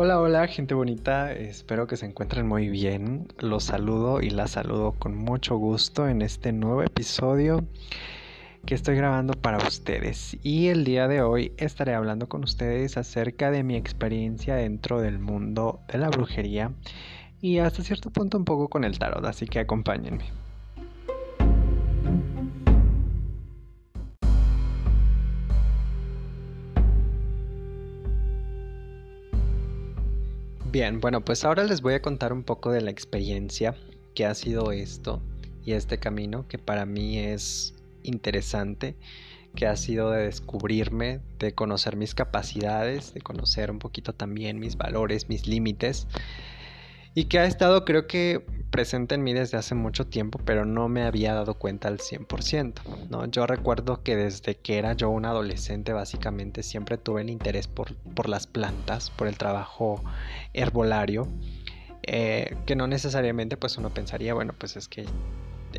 Hola, hola, gente bonita. Espero que se encuentren muy bien. Los saludo y las saludo con mucho gusto en este nuevo episodio que estoy grabando para ustedes. Y el día de hoy estaré hablando con ustedes acerca de mi experiencia dentro del mundo de la brujería y hasta cierto punto un poco con el tarot, así que acompáñenme. Bien, bueno, pues ahora les voy a contar un poco de la experiencia que ha sido esto y este camino que para mí es interesante, que ha sido de descubrirme, de conocer mis capacidades, de conocer un poquito también mis valores, mis límites y que ha estado creo que presente en mí desde hace mucho tiempo, pero no me había dado cuenta al 100%. ¿no? Yo recuerdo que desde que era yo un adolescente básicamente siempre tuve el interés por, por las plantas, por el trabajo herbolario, eh, que no necesariamente pues uno pensaría, bueno, pues es que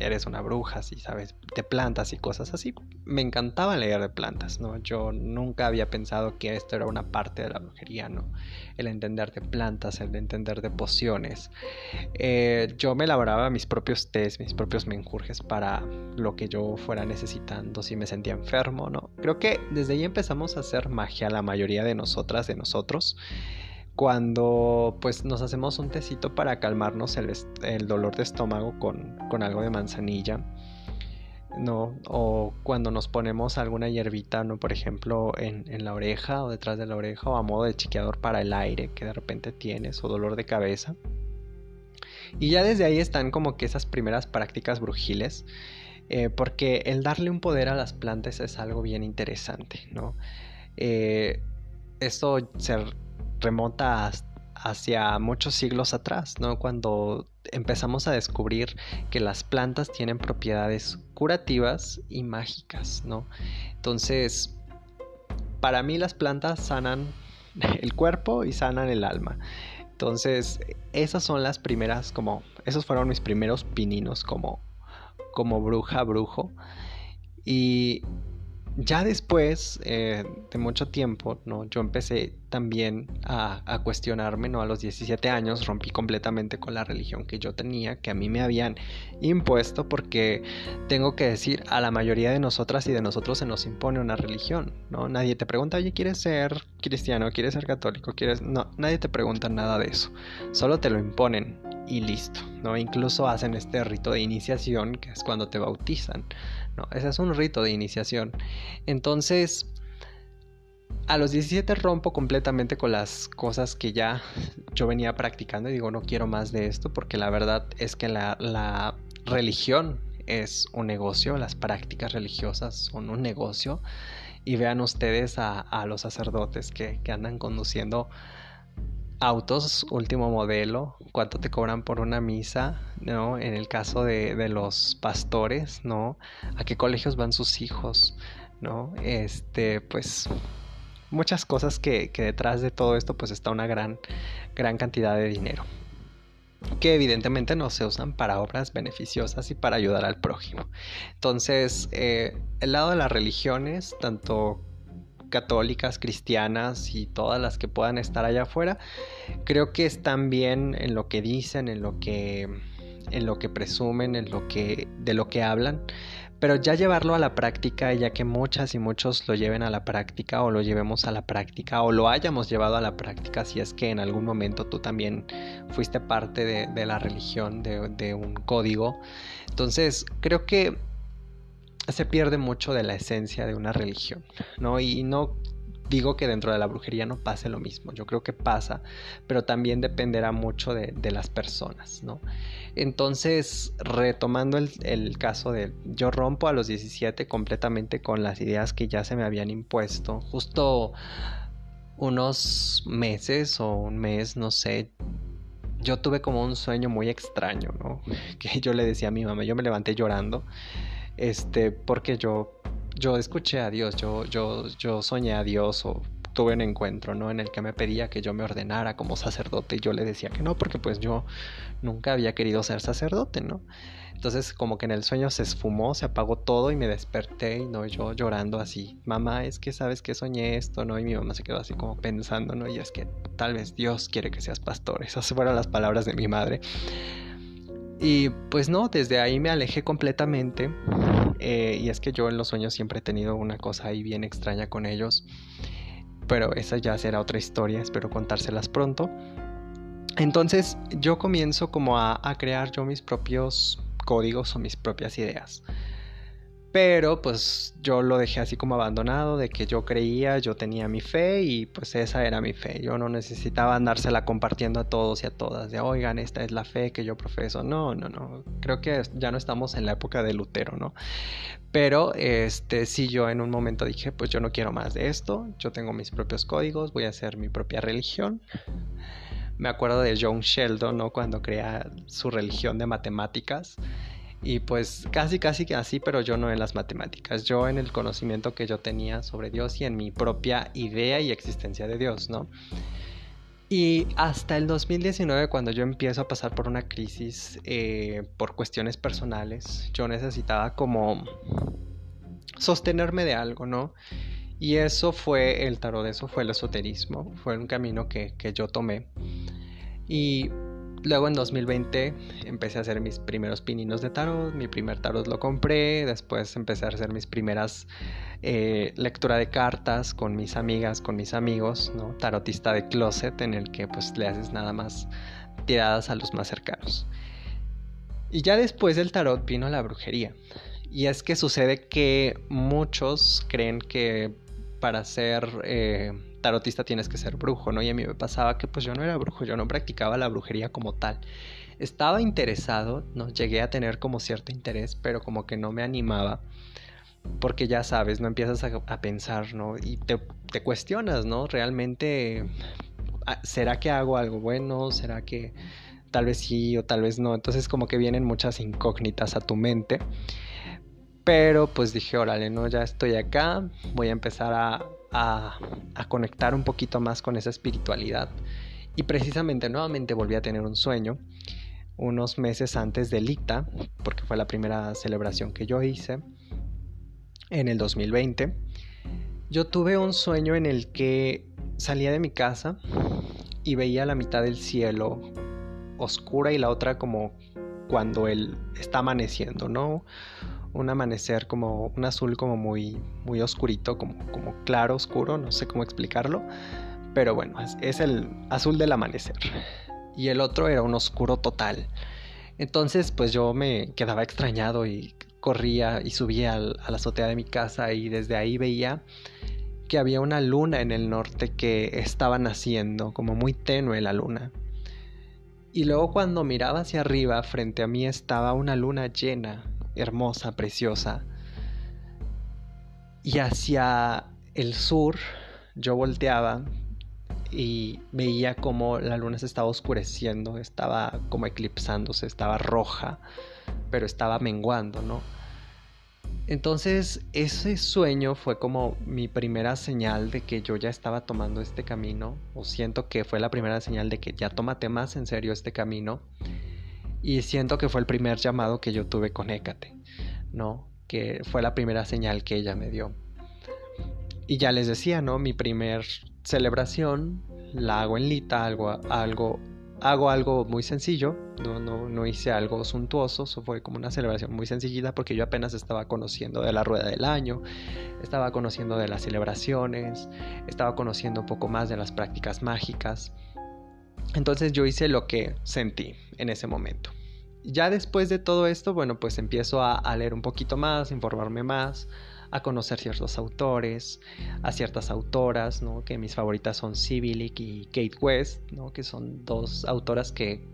eres una bruja, si sabes de plantas y cosas así. Me encantaba leer de plantas, ¿no? Yo nunca había pensado que esto era una parte de la brujería, ¿no? El entender de plantas, el entender de pociones. Eh, yo me elaboraba mis propios test, mis propios menjurjes para lo que yo fuera necesitando, si me sentía enfermo, ¿no? Creo que desde ahí empezamos a hacer magia la mayoría de nosotras, de nosotros cuando pues nos hacemos un tecito para calmarnos el, dolor de estómago con, algo de manzanilla. ¿no? O cuando nos ponemos alguna hierbita, ¿no? Por ejemplo, en, la oreja o detrás de la oreja o a modo de chiqueador para el aire que de repente tienes o dolor de cabeza. Y ya desde ahí están como que esas primeras prácticas brujiles, eh, porque el darle un poder a las plantas es algo bien interesante, ¿no? Eh, esto se remonta hacia muchos siglos atrás, ¿no? Cuando empezamos a descubrir que las plantas tienen propiedades curativas y mágicas, ¿no? Entonces, para mí las plantas sanan el cuerpo y sanan el alma. Entonces, esas son las primeras, como, esos fueron mis primeros pininos como, como bruja, brujo. Y ya después eh, de mucho tiempo, ¿no? Yo empecé también a, cuestionarme, ¿no? A los 17 años rompí completamente con la religión que yo tenía, que a mí me habían impuesto, porque tengo que decir, a la mayoría de nosotras y de nosotros se nos impone una religión, ¿no? Nadie te pregunta, oye, ¿quieres ser cristiano? ¿Quieres ser católico? ¿Quieres...? No, nadie te pregunta nada de eso, solo te lo imponen y listo, ¿no? Incluso hacen este rito de iniciación, que es cuando te bautizan, ¿no? Ese es un rito de iniciación. Entonces, a los 17 rompo completamente con las cosas que ya yo venía practicando y digo, no quiero más de esto, porque la verdad es que la, religión es un negocio, las prácticas religiosas son un negocio. Y vean ustedes a, los sacerdotes que, que andan conduciendo autos último modelo, cuánto te cobran por una misa, ¿no? En el caso de, los pastores, ¿no? A qué colegios van sus hijos, ¿no? Este, pues muchas cosas que, que detrás de todo esto pues está una gran, gran cantidad de dinero que evidentemente no se usan para obras beneficiosas y para ayudar al prójimo. Entonces, eh, el lado de las religiones, tanto católicas, cristianas y todas las que puedan estar allá afuera, creo que están bien en lo que dicen, en lo que en lo que presumen, en lo que de lo que hablan, pero ya llevarlo a la práctica, ya que muchas y muchos lo lleven a la práctica o lo llevemos a la práctica o lo hayamos llevado a la práctica si es que en algún momento tú también fuiste parte de, la religión, de, de un código. Entonces, creo que se pierde mucho de la esencia de una religión, ¿no? Y no digo que dentro de la brujería no pase lo mismo, yo creo que pasa, pero también dependerá mucho de, las personas, ¿no? Entonces, retomando el, caso de yo rompo a los 17 completamente con las ideas que ya se me habían impuesto, justo unos meses o un mes, no sé, yo tuve como un sueño muy extraño, ¿no? Que yo le decía a mi mamá, yo me levanté llorando este, porque yo, yo escuché a Dios, yo, yo, yo soñé a Dios o tuve un encuentro, ¿no? En el que me pedía que yo me ordenara como sacerdote y yo le decía que no, porque pues yo nunca había querido ser sacerdote, ¿no? Entonces como que en el sueño se esfumó, se apagó todo y me desperté y no yo llorando así, mamá, es que sabes que soñé esto, ¿no? Y mi mamá se quedó así como pensando, ¿no? Y es que tal vez Dios quiere que seas pastor, esas fueron las palabras de mi madre. Y pues no, desde ahí me alejé completamente. Eh, y es que yo en los sueños siempre he tenido una cosa ahí bien extraña con ellos. Pero esa ya será otra historia, espero contárselas pronto. Entonces yo comienzo como a, a crear yo mis propios códigos o mis propias ideas. Pero pues yo lo dejé así como abandonado, de que yo creía, yo tenía mi fe y pues esa era mi fe. Yo no necesitaba andársela compartiendo a todos y a todas, de oigan, esta es la fe que yo profeso. No, no, no. Creo que ya no estamos en la época de Lutero, ¿no? Pero este sí yo en un momento dije, pues yo no quiero más de esto, yo tengo mis propios códigos, voy a hacer mi propia religión. Me acuerdo de John Sheldon, ¿no? Cuando crea su religión de matemáticas y pues casi, casi que así, pero yo no en las matemáticas, yo en el conocimiento que yo tenía sobre Dios y en mi propia idea y existencia de Dios, ¿no? Y hasta el 2019, cuando yo empiezo a pasar por una crisis eh, por cuestiones personales, yo necesitaba como sostenerme de algo, ¿no? Y eso fue el tarot, eso fue el esoterismo, fue un camino que, que yo tomé. Y Luego en 2020 empecé a hacer mis primeros pininos de tarot, mi primer tarot lo compré, después empecé a hacer mis primeras eh, lectura de cartas con mis amigas, con mis amigos, ¿no? Tarotista de closet en el que pues le haces nada más tiradas a los más cercanos. Y ya después del tarot vino la brujería. Y es que sucede que muchos creen que para ser eh, tarotista tienes que ser brujo, ¿no? Y a mí me pasaba que pues yo no era brujo, yo no practicaba la brujería como tal. Estaba interesado, ¿no? Llegué a tener como cierto interés, pero como que no me animaba. Porque ya sabes, no empiezas a, pensar, ¿no? Y te, te, cuestionas, ¿no? Realmente, ah, ¿será que hago algo bueno? ¿Será que tal vez sí o tal vez no? Entonces como que vienen muchas incógnitas a tu mente. Pero pues dije, órale, no, ya estoy acá, voy a empezar a, a, conectar un poquito más con esa espiritualidad. Y precisamente nuevamente volví a tener un sueño unos meses antes del ICTA, porque fue la primera celebración que yo hice en el 2020. Yo tuve un sueño en el que salía de mi casa y veía la mitad del cielo oscura y la otra como cuando él está amaneciendo, ¿no? Un amanecer como un azul como muy muy oscurito, como, como claro, oscuro, no sé cómo explicarlo, pero bueno, es, el azul del amanecer. Y el otro era un oscuro total. Entonces, pues yo me quedaba extrañado y corría y subía a la azotea de mi casa y desde ahí veía que había una luna en el norte que estaba naciendo, como muy tenue la luna. Y luego cuando miraba hacia arriba, frente a mí estaba una luna llena hermosa, preciosa. Y hacia el sur yo volteaba y veía como la luna se estaba oscureciendo, estaba como eclipsándose, estaba roja, pero estaba menguando, ¿no? Entonces ese sueño fue como mi primera señal de que yo ya estaba tomando este camino, o siento que fue la primera señal de que ya tómate más en serio este camino y siento que fue el primer llamado que yo tuve con Hécate, ¿no? Que fue la primera señal que ella me dio. Y ya les decía, ¿no? Mi primer celebración la hago en Lita, algo, algo, hago algo muy sencillo, no, no, no hice algo suntuoso, fue como una celebración muy sencillita porque yo apenas estaba conociendo de la rueda del año, estaba conociendo de las celebraciones, estaba conociendo un poco más de las prácticas mágicas. Entonces yo hice lo que sentí en ese momento. Ya después de todo esto, bueno, pues empiezo a, leer un poquito más, informarme más, a conocer ciertos autores, a ciertas autoras, ¿no? Que mis favoritas son Civilic y Kate West, ¿no? Que son dos autoras que,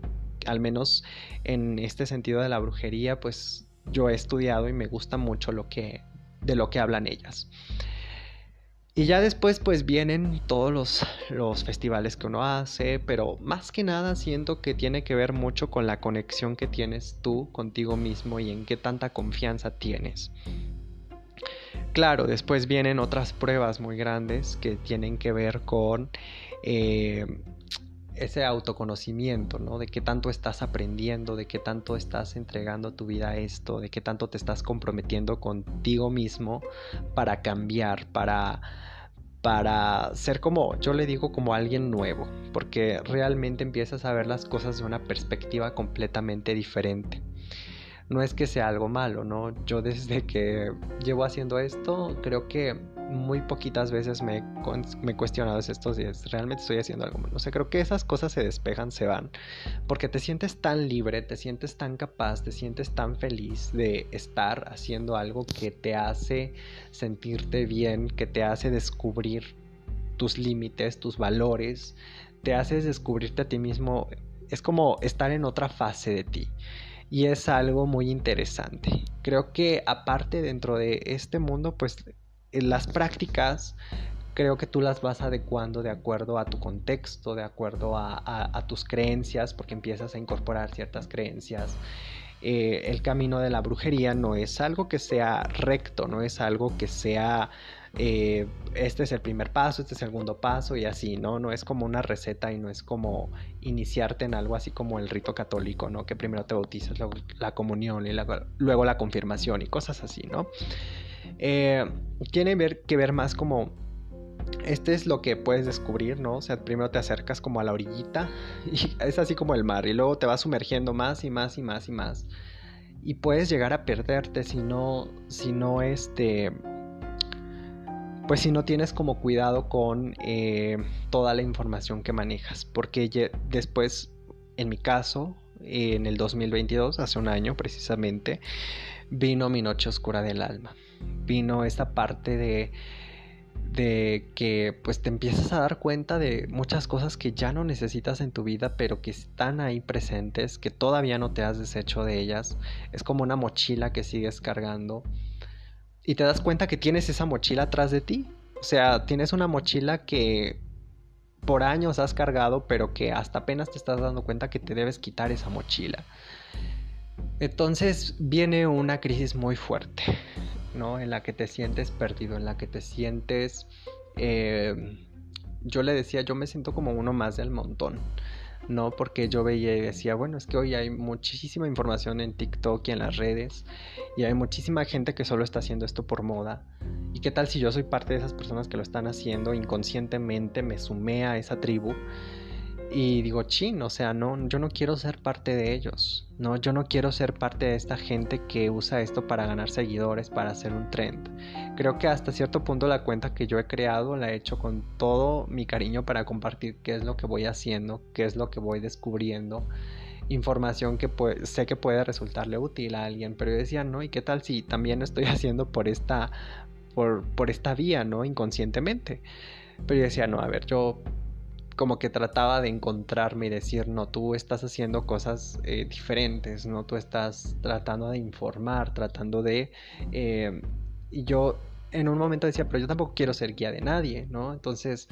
al menos en este sentido de la brujería, pues yo he estudiado y me gusta mucho lo que, de lo que hablan ellas. Y ya después pues vienen todos los, los, festivales que uno hace, pero más que nada siento que tiene que ver mucho con la conexión que tienes tú contigo mismo y en qué tanta confianza tienes. claro, después vienen otras pruebas muy grandes que tienen que ver con eh, ese autoconocimiento, ¿no? De qué tanto estás aprendiendo, de qué tanto estás entregando tu vida a esto, de qué tanto te estás comprometiendo contigo mismo para cambiar, para para ser como, yo le digo como alguien nuevo, porque realmente empiezas a ver las cosas de una perspectiva completamente diferente no es que sea algo malo, ¿no? Yo desde que llevo haciendo esto, creo que muy poquitas veces me, he cuestionado estos días, realmente estoy haciendo algo malo. O sea, creo que esas cosas se despejan, se van, porque te sientes tan libre, te sientes tan capaz, te sientes tan feliz de estar haciendo algo que te hace sentirte bien, que te hace descubrir tus límites, tus valores, te haces descubrirte a ti mismo. Es como estar en otra fase de ti y es algo muy interesante. Creo que aparte dentro de este mundo, pues las prácticas creo que tú las vas adecuando de acuerdo a tu contexto, de acuerdo a, tus creencias, porque empiezas a incorporar ciertas creencias. Eh, el camino de la brujería no es algo que sea recto, no es algo que sea eh, este es el primer paso, este es el segundo paso y así, ¿no? No es como una receta y no es como iniciarte en algo así como el rito católico, ¿no? Que primero te bautizas, luego la comunión y luego la confirmación y cosas así, ¿no? Eh, tiene ver, que ver más como este es lo que puedes descubrir, ¿no? O sea, primero te acercas como a la orillita y es así como el mar y luego te vas sumergiendo más y más y más y más. Y puedes llegar a perderte si no, si no, este, pues si no tienes como cuidado con eh, toda la información que manejas, porque después, en mi caso, en el 2022, hace un año precisamente, vino mi noche oscura del alma, vino esta parte de de que pues te empiezas a dar cuenta de muchas cosas que ya no necesitas en tu vida pero que están ahí presentes que todavía no te has deshecho de ellas es como una mochila que sigues cargando y te das cuenta que tienes esa mochila atrás de ti. O sea, tienes una mochila que por años has cargado, pero que hasta apenas te estás dando cuenta que te debes quitar esa mochila. Entonces viene una crisis muy fuerte, ¿no? En la que te sientes perdido, en la que te sientes... Eh, yo le decía, yo me siento como uno más del montón. ¿no? Porque yo veía y decía, bueno, es que hoy hay muchísima información en TikTok y en las redes y hay muchísima gente que solo está haciendo esto por moda. ¿Y qué tal si yo soy parte de esas personas que lo están haciendo inconscientemente, me sumé a esa tribu? Y digo, chin, o sea, no, yo no quiero ser parte de ellos, no, yo no quiero ser parte de esta gente que usa esto para ganar seguidores, para hacer un trend. Creo que hasta cierto punto la cuenta que yo he creado la he hecho con todo mi cariño para compartir qué es lo que voy haciendo, qué es lo que voy descubriendo, información que sé que puede resultarle útil a alguien, pero yo decía, no, ¿y qué tal si también estoy haciendo por esta, por, por esta vía, ¿no? Inconscientemente. Pero yo decía, no, a ver, yo como que trataba de encontrarme y decir, no, tú estás haciendo cosas eh, diferentes, no, tú estás tratando de informar, tratando de... Eh, y yo en un momento decía, pero yo tampoco quiero ser guía de nadie, ¿no? Entonces,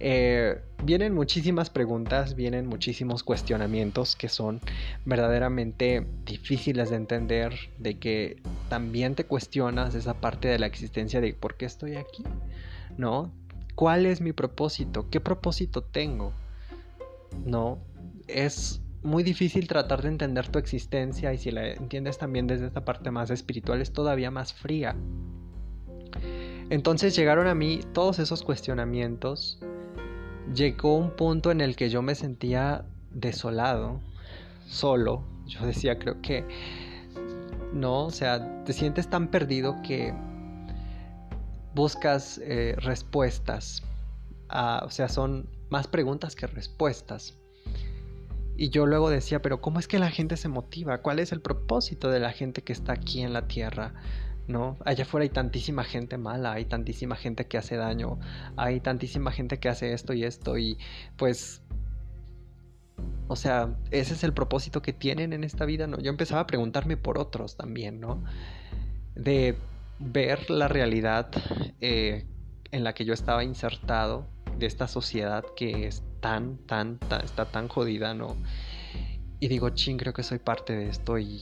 eh, vienen muchísimas preguntas, vienen muchísimos cuestionamientos que son verdaderamente difíciles de entender, de que también te cuestionas esa parte de la existencia de por qué estoy aquí, ¿no? ¿Cuál es mi propósito? ¿Qué propósito tengo? No, es muy difícil tratar de entender tu existencia y si la entiendes también desde esta parte más espiritual es todavía más fría. Entonces llegaron a mí todos esos cuestionamientos. Llegó un punto en el que yo me sentía desolado, solo. Yo decía, creo que no, o sea, te sientes tan perdido que buscas eh, respuestas. o sea, son más preguntas que respuestas. Y yo luego decía, pero ¿cómo es que la gente se motiva? ¿Cuál es el propósito de la gente que está aquí en la Tierra? ¿No? Allá afuera hay tantísima gente mala, hay tantísima gente que hace daño, hay tantísima gente que hace esto y esto y pues o sea, ese es el propósito que tienen en esta vida, ¿no? Yo empezaba a preguntarme por otros también, ¿no? De ver la realidad eh, en la que yo estaba insertado de esta sociedad que es tan, tan, tan, está tan jodida, ¿no? y digo, ching, creo que soy parte de esto y,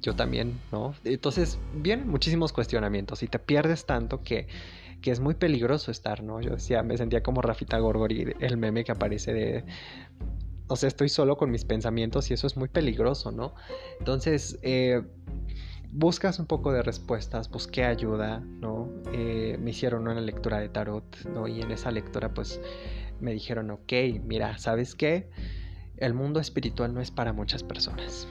yo también, ¿no? Entonces vienen muchísimos cuestionamientos y te pierdes tanto que, que, es muy peligroso estar, ¿no? Yo decía, me sentía como Rafita Gorgori, el meme que aparece de... O sea, estoy solo con mis pensamientos y eso es muy peligroso, ¿no? Entonces, eh, buscas un poco de respuestas, busqué ayuda, ¿no? Eh, me hicieron una lectura de tarot, ¿no? Y en esa lectura, pues, me dijeron, ok, mira, ¿sabes qué? el mundo espiritual no es para muchas personas,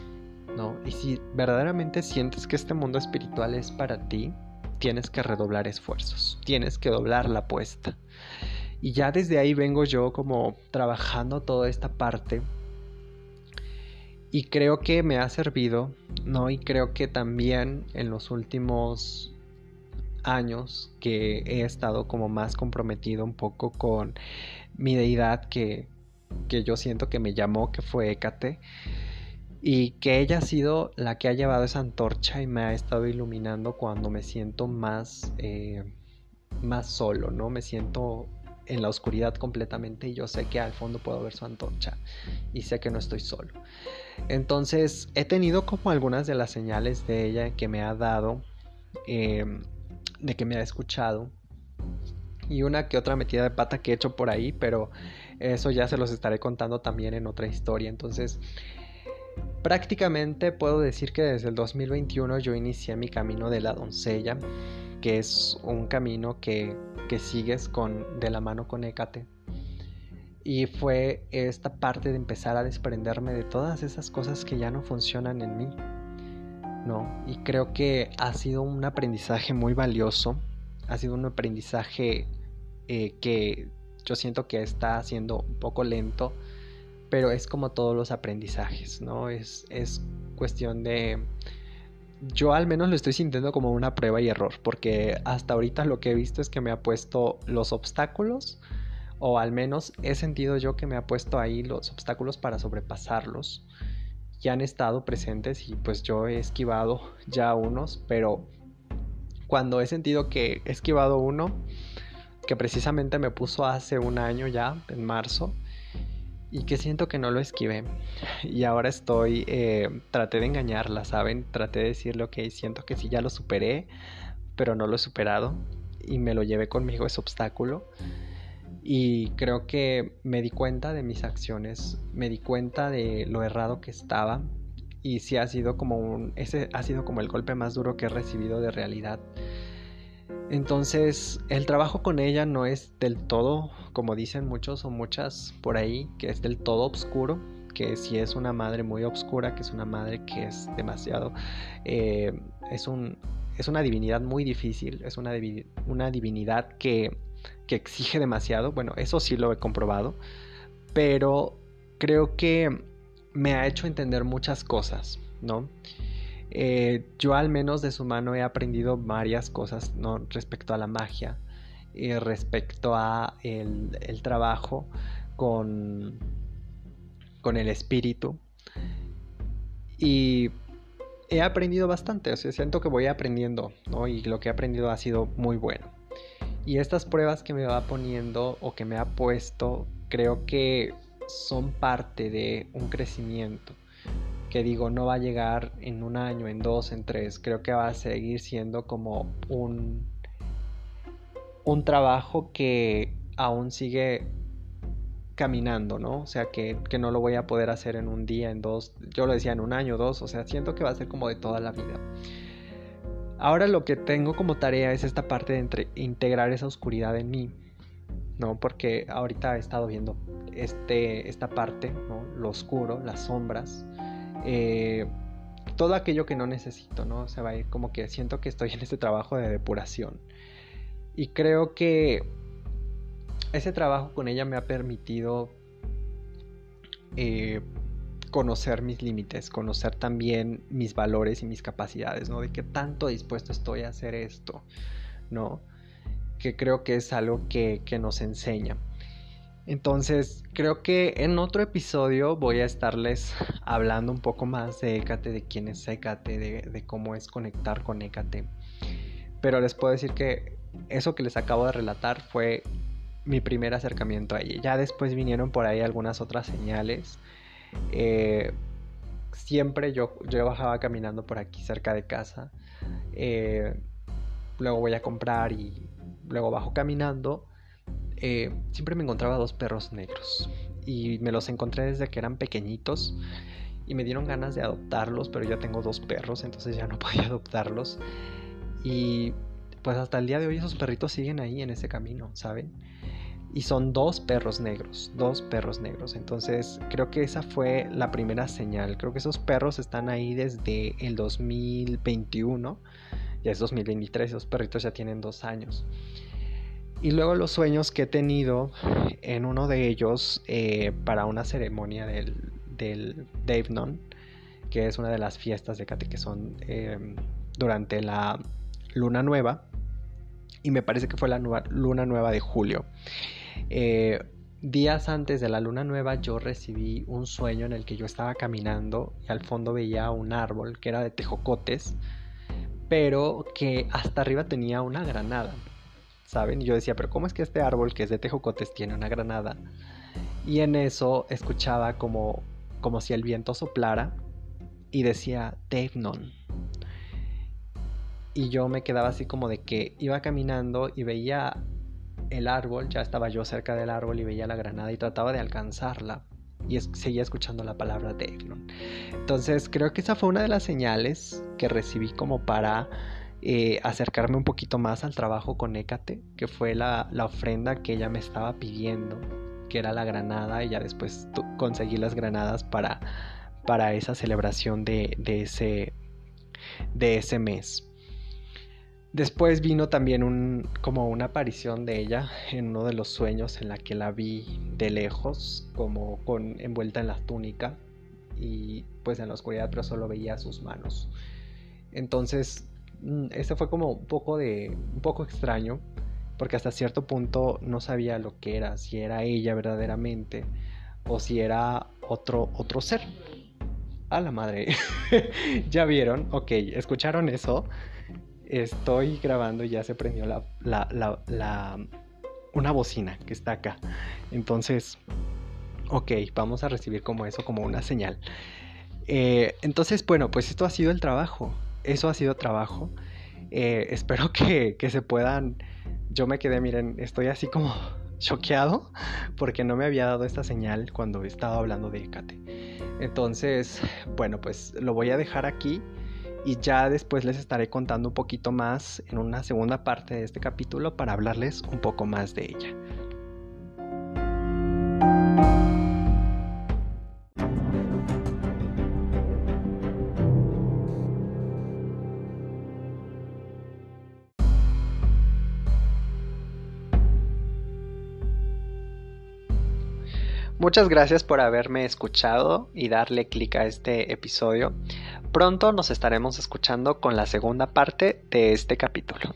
¿no? Y si verdaderamente sientes que este mundo espiritual es para ti, tienes que redoblar esfuerzos, tienes que doblar la apuesta. Y ya desde ahí vengo yo como trabajando toda esta parte y creo que me ha servido, ¿no? Y creo que también en los últimos años que he estado como más comprometido un poco con mi deidad que que yo siento que me llamó, que fue Hécate, y que ella ha sido la que ha llevado esa antorcha y me ha estado iluminando cuando me siento más, eh, más solo, ¿no? Me siento en la oscuridad completamente y yo sé que al fondo puedo ver su antorcha y sé que no estoy solo. Entonces he tenido como algunas de las señales de ella que me ha dado, em, de que me ha escuchado y una que otra metida de pata que he hecho por ahí, pero eso ya se los estaré contando también en otra historia. Entonces, prácticamente puedo decir que desde el 2021 yo inicié mi camino de la doncella, que es un camino que, que sigues con, de la mano con Hécate. Y fue esta parte de empezar a desprenderme de todas esas cosas que ya no funcionan en mí. ¿no? Y creo que ha sido un aprendizaje muy valioso. Ha sido un aprendizaje eh, que yo siento que está siendo un poco lento, pero es como todos los aprendizajes, ¿no? Es, es cuestión de... Yo al menos lo estoy sintiendo como una prueba y error, porque hasta ahorita lo que he visto es que me ha puesto los obstáculos, o al menos he sentido yo que me ha puesto ahí los obstáculos para sobrepasarlos. Ya han estado presentes y pues yo he esquivado ya unos, pero cuando he sentido que he esquivado uno, que precisamente me puso hace un año ya, en marzo, y que siento que no lo esquivé. Y ahora estoy, eh, traté de engañarla, ¿saben? Traté de decirle, ok, siento que sí ya lo superé, pero no lo he superado y me lo llevé conmigo ese obstáculo. Y creo que me di cuenta de mis acciones, me di cuenta de lo errado que estaba y sí ha sido como un, ese ha sido como el golpe más duro que he recibido de realidad entonces, el trabajo con ella no es del todo, como dicen muchos o muchas por ahí, que es del todo oscuro, que si es una madre muy oscura, que es una madre que es demasiado, eh, es, un, es una divinidad muy difícil, es una, una divinidad que, que exige demasiado, bueno, eso sí lo he comprobado, pero creo que me ha hecho entender muchas cosas, ¿no? Eh, yo al menos de su mano he aprendido varias cosas respecto a la magia y respecto a el, trabajo con, con el espíritu y he aprendido bastante, o sea, siento que voy aprendiendo, ¿no? Y lo que he aprendido ha sido muy bueno. Y estas pruebas que me va poniendo o que me ha puesto, creo que son parte de un crecimiento que digo no va a llegar en un año, en dos, en tres, creo que va a seguir siendo como un, un trabajo que aún sigue caminando, ¿no? O sea, que, que, no lo voy a poder hacer en un día, en dos, yo lo decía en un año, dos, o sea, siento que va a ser como de toda la vida. Ahora lo que tengo como tarea es esta parte de integrar esa oscuridad en mí, ¿no? Porque ahorita he estado viendo este, esta parte, ¿no? Lo oscuro, las sombras, eh, todo aquello que no necesito, ¿no? Se va a ir como que siento que estoy en este trabajo de depuración. Y creo que ese trabajo con ella me ha permitido eh, conocer mis límites, conocer también mis valores y mis capacidades, ¿no? De qué tanto dispuesto estoy a hacer esto, ¿no? Que creo que es algo que, que nos enseña. Entonces, creo que en otro episodio voy a estarles hablando un poco más de Hécate, de quién es Hécate, de, cómo es conectar con Hécate. Pero les puedo decir que eso que les acabo de relatar fue mi primer acercamiento a ella. Ya después vinieron por ahí algunas otras señales. Eh, siempre yo, yo bajaba caminando por aquí cerca de casa. Eh, luego voy a comprar y luego bajo caminando. Eh, siempre me encontraba dos perros negros. Y me los encontré desde que eran pequeñitos. Y me dieron ganas de adoptarlos, pero yo tengo dos perros, entonces ya no podía adoptarlos. Y pues hasta el día de hoy esos perritos siguen ahí en ese camino, ¿saben? y son dos perros negros, dos perros negros. Entonces creo que esa fue la primera señal. Creo que esos perros están ahí desde el 2021. Ya es 2023, esos perritos ya tienen dos años. Y luego los sueños que he tenido en uno de ellos eh, para una ceremonia del, del Non, que es una de las fiestas de Cate que son eh, durante la luna nueva. Y me parece que fue la luna nueva de julio. Eh, días antes de la luna nueva yo recibí un sueño en el que yo estaba caminando y al fondo veía un árbol que era de tejocotes, pero que hasta arriba tenía una granada. ¿Saben? Y yo decía, pero ¿cómo es que este árbol que es de tejocotes tiene una granada? Y en eso escuchaba como, como si el viento soplara y decía Devnon. Y yo me quedaba así como de que iba caminando y veía el árbol, ya estaba yo cerca del árbol y veía la granada y trataba de alcanzarla y seguía escuchando la palabra Devlon. Entonces creo que esa fue una de las señales que recibí como para eh, acercarme un poquito más al trabajo con Hécate, que fue la, ofrenda que ella me estaba pidiendo, que era la granada y ya después conseguí las granadas para, para esa celebración de, de, ese, de ese mes. Después vino también un, como una aparición de ella en uno de los sueños en la que la vi de lejos, como con envuelta en la túnica y pues en la oscuridad, pero solo veía sus manos. Entonces, ese fue como un poco de un poco extraño, porque hasta cierto punto no sabía lo que era, si era ella verdaderamente o si era otro otro ser. A la madre. ya vieron, ok, escucharon eso estoy grabando y ya se prendió la, la, una bocina que está acá. Entonces, ok, vamos a recibir como eso, como una señal. Eh, entonces, bueno, pues esto ha sido el trabajo. Eso ha sido trabajo. Eh, espero que, que, se puedan. Yo me quedé, miren, estoy así como choqueado porque no me había dado esta señal cuando estaba hablando de Ecate. Entonces, bueno, pues lo voy a dejar aquí y ya después les estaré contando un poquito más en una segunda parte de este capítulo para hablarles un poco más de ella. Muchas gracias por haberme escuchado y darle clic a este episodio. Pronto nos estaremos escuchando con la segunda parte de este capítulo.